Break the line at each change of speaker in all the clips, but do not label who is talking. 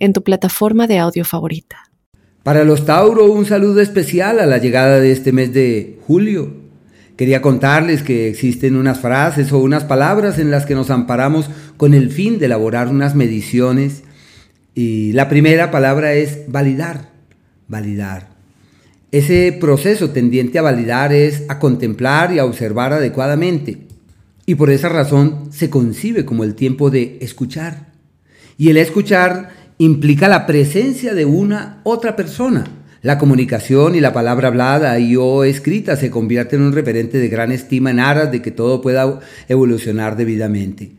en tu plataforma de audio favorita.
Para los Tauro, un saludo especial a la llegada de este mes de julio. Quería contarles que existen unas frases o unas palabras en las que nos amparamos con el fin de elaborar unas mediciones. Y la primera palabra es validar, validar. Ese proceso tendiente a validar es a contemplar y a observar adecuadamente. Y por esa razón se concibe como el tiempo de escuchar. Y el escuchar implica la presencia de una otra persona. La comunicación y la palabra hablada y o escrita se convierten en un referente de gran estima en aras de que todo pueda evolucionar debidamente.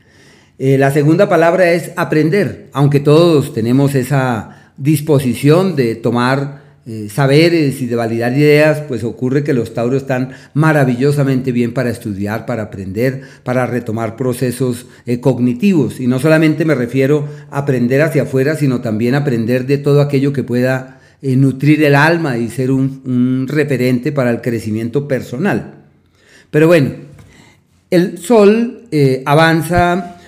Eh, la segunda palabra es aprender, aunque todos tenemos esa disposición de tomar eh, saberes y de validar ideas, pues ocurre que los tauros están maravillosamente bien para estudiar, para aprender, para retomar procesos eh, cognitivos. Y no solamente me refiero a aprender hacia afuera, sino también aprender de todo aquello que pueda eh, nutrir el alma y ser un, referente para el crecimiento personal. Pero bueno, el sol avanza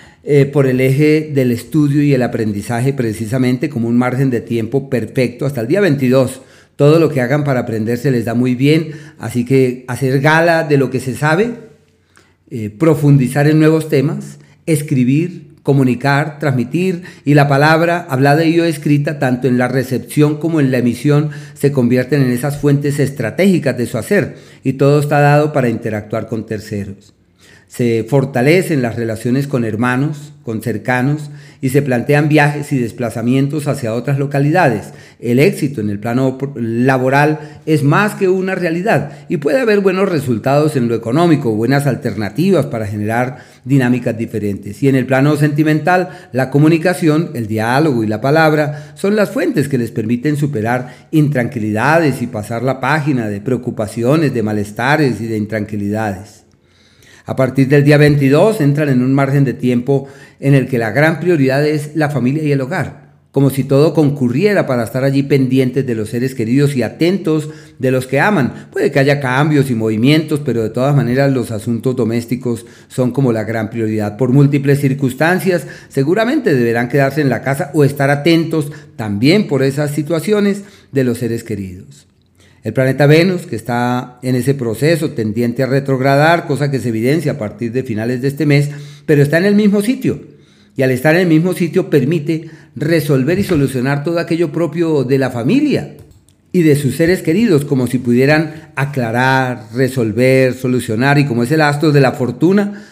por el eje del estudio y el aprendizaje precisamente como un margen de tiempo perfecto hasta el día 22 todo lo que hagan para aprender se les da muy bien, así que hacer gala de lo que se sabe, eh, profundizar en nuevos temas, escribir, comunicar, transmitir y la palabra hablada y o escrita, tanto en la recepción como en la emisión, se convierten en esas fuentes estratégicas de su hacer y todo está dado para interactuar con terceros se fortalecen las relaciones con hermanos, con cercanos y se plantean viajes y desplazamientos hacia otras localidades. El éxito en el plano laboral es más que una realidad y puede haber buenos resultados en lo económico, buenas alternativas para generar dinámicas diferentes. Y en el plano sentimental, la comunicación, el diálogo y la palabra son las fuentes que les permiten superar intranquilidades y pasar la página de preocupaciones, de malestares y de intranquilidades. A partir del día 22 entran en un margen de tiempo en el que la gran prioridad es la familia y el hogar, como si todo concurriera para estar allí pendientes de los seres queridos y atentos de los que aman. Puede que haya cambios y movimientos, pero de todas maneras los asuntos domésticos son como la gran prioridad. Por múltiples circunstancias, seguramente deberán quedarse en la casa o estar atentos también por esas situaciones de los seres queridos. El planeta Venus, que está en ese proceso tendiente a retrogradar, cosa que se evidencia a partir de finales de este mes, pero está en el mismo sitio. Y al estar en el mismo sitio permite resolver y solucionar todo aquello propio de la familia y de sus seres queridos, como si pudieran aclarar, resolver, solucionar, y como es el astro de la fortuna,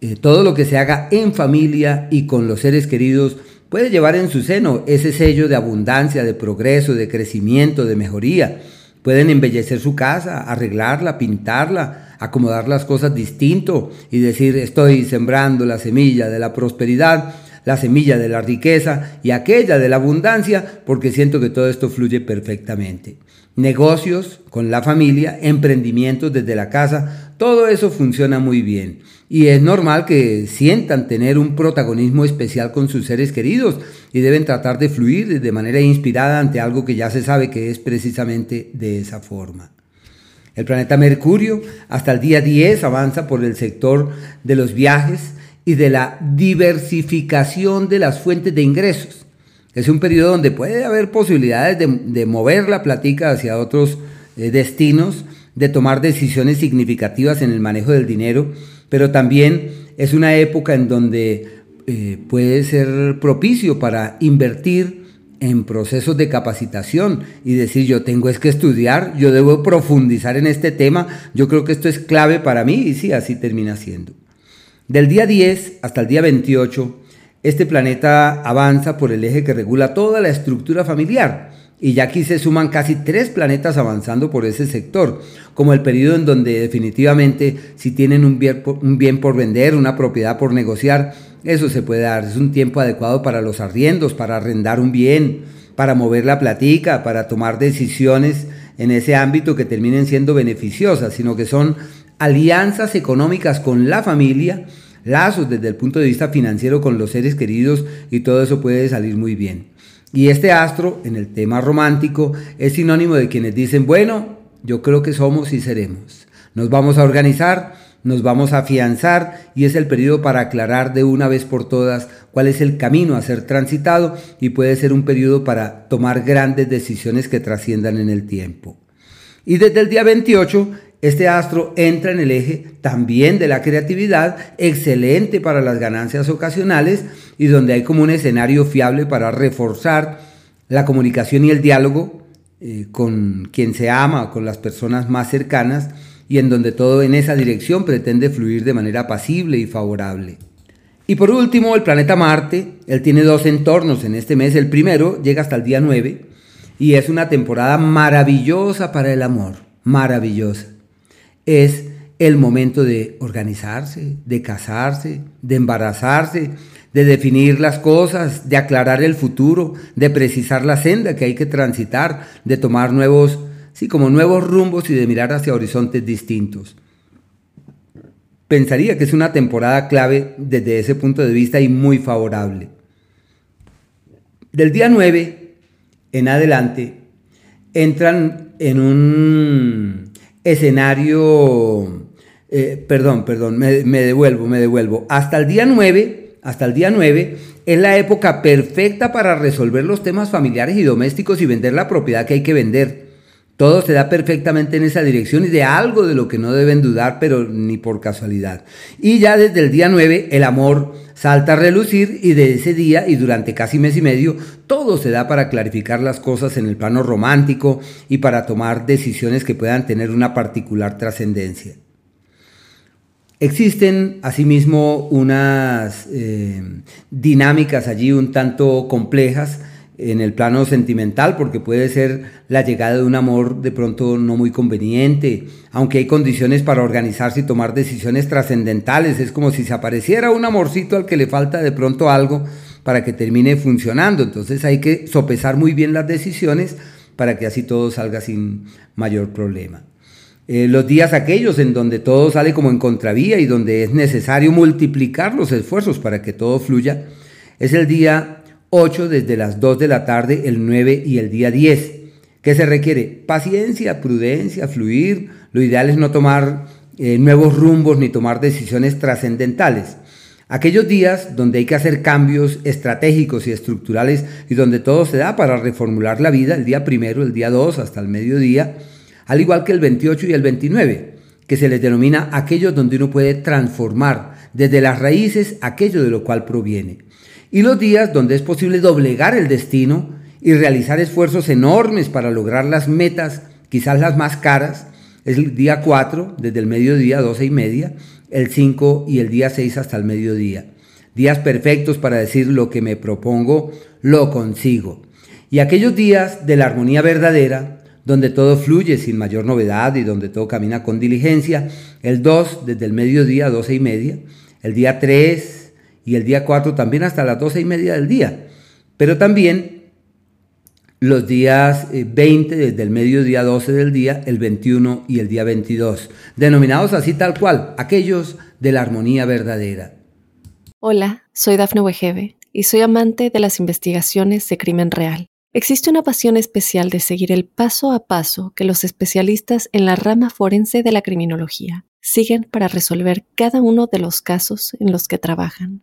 eh, todo lo que se haga en familia y con los seres queridos puede llevar en su seno ese sello de abundancia, de progreso, de crecimiento, de mejoría. Pueden embellecer su casa, arreglarla, pintarla, acomodar las cosas distinto y decir estoy sembrando la semilla de la prosperidad, la semilla de la riqueza y aquella de la abundancia porque siento que todo esto fluye perfectamente negocios con la familia, emprendimientos desde la casa, todo eso funciona muy bien. Y es normal que sientan tener un protagonismo especial con sus seres queridos y deben tratar de fluir de manera inspirada ante algo que ya se sabe que es precisamente de esa forma. El planeta Mercurio hasta el día 10 avanza por el sector de los viajes y de la diversificación de las fuentes de ingresos. Es un periodo donde puede haber posibilidades de, mover la platica hacia otros eh, destinos, de tomar decisiones significativas en el manejo del dinero, pero también es una época en donde eh, puede ser propicio para invertir en procesos de capacitación y decir yo tengo es que estudiar, yo debo profundizar en este tema, yo creo que esto es clave para mí y sí, así termina siendo. Del día 10 hasta el día 28 este planeta avanza por el eje que regula toda la estructura familiar. Y ya aquí se suman casi tres planetas avanzando por ese sector, como el periodo en donde definitivamente si tienen un bien, por, un bien por vender, una propiedad por negociar, eso se puede dar. Es un tiempo adecuado para los arriendos, para arrendar un bien, para mover la platica, para tomar decisiones en ese ámbito que terminen siendo beneficiosas, sino que son alianzas económicas con la familia, lazos desde el punto de vista financiero con los seres queridos y todo eso puede salir muy bien. Y este astro, en el tema romántico, es sinónimo de quienes dicen, bueno, yo creo que somos y seremos. Nos vamos a organizar, nos vamos a afianzar y es el periodo para aclarar de una vez por todas cuál es el camino a ser transitado y puede ser un periodo para tomar grandes decisiones que trasciendan en el tiempo. Y desde el día 28 este astro entra en el eje también de la creatividad, excelente para las ganancias ocasionales y donde hay como un escenario fiable para reforzar la comunicación y el diálogo eh, con quien se ama, con las personas más cercanas y en donde todo en esa dirección pretende fluir de manera pasible y favorable. Y por último, el planeta Marte, él tiene dos entornos en este mes. El primero llega hasta el día 9 y es una temporada maravillosa para el amor, maravillosa es el momento de organizarse, de casarse, de embarazarse, de definir las cosas, de aclarar el futuro, de precisar la senda que hay que transitar, de tomar nuevos, sí, como nuevos rumbos y de mirar hacia horizontes distintos. Pensaría que es una temporada clave desde ese punto de vista y muy favorable. Del día 9 en adelante entran en un escenario, eh, perdón, perdón, me, me, devuelvo, me devuelvo. Hasta el día 9, hasta el día 9 es la época perfecta para resolver los temas familiares y domésticos y vender la propiedad que hay que vender. Todo se da perfectamente en esa dirección y de algo de lo que no deben dudar, pero ni por casualidad. Y ya desde el día 9 el amor salta a relucir y de ese día y durante casi mes y medio todo se da para clarificar las cosas en el plano romántico y para tomar decisiones que puedan tener una particular trascendencia. Existen asimismo unas eh, dinámicas allí un tanto complejas en el plano sentimental, porque puede ser la llegada de un amor de pronto no muy conveniente, aunque hay condiciones para organizarse y tomar decisiones trascendentales, es como si se apareciera un amorcito al que le falta de pronto algo para que termine funcionando, entonces hay que sopesar muy bien las decisiones para que así todo salga sin mayor problema. Eh, los días aquellos en donde todo sale como en contravía y donde es necesario multiplicar los esfuerzos para que todo fluya, es el día 8 desde las 2 de la tarde, el 9 y el día 10. ¿Qué se requiere? Paciencia, prudencia, fluir. Lo ideal es no tomar eh, nuevos rumbos ni tomar decisiones trascendentales. Aquellos días donde hay que hacer cambios estratégicos y estructurales y donde todo se da para reformular la vida, el día primero, el día 2 hasta el mediodía, al igual que el 28 y el 29, que se les denomina aquellos donde uno puede transformar desde las raíces aquello de lo cual proviene y los días donde es posible doblegar el destino y realizar esfuerzos enormes para lograr las metas, quizás las más caras, es el día 4, desde el mediodía 12 y media, el 5 y el día 6 hasta el mediodía. Días perfectos para decir lo que me propongo, lo consigo. Y aquellos días de la armonía verdadera, donde todo fluye sin mayor novedad y donde todo camina con diligencia, el 2 desde el mediodía 12 y media, el día 3 y el día 4 también hasta las 12 y media del día. Pero también los días 20 eh, desde el mediodía 12 del día, el 21 y el día 22, denominados así tal cual, aquellos de la armonía verdadera.
Hola, soy Dafne Wegebe y soy amante de las investigaciones de crimen real. Existe una pasión especial de seguir el paso a paso que los especialistas en la rama forense de la criminología siguen para resolver cada uno de los casos en los que trabajan.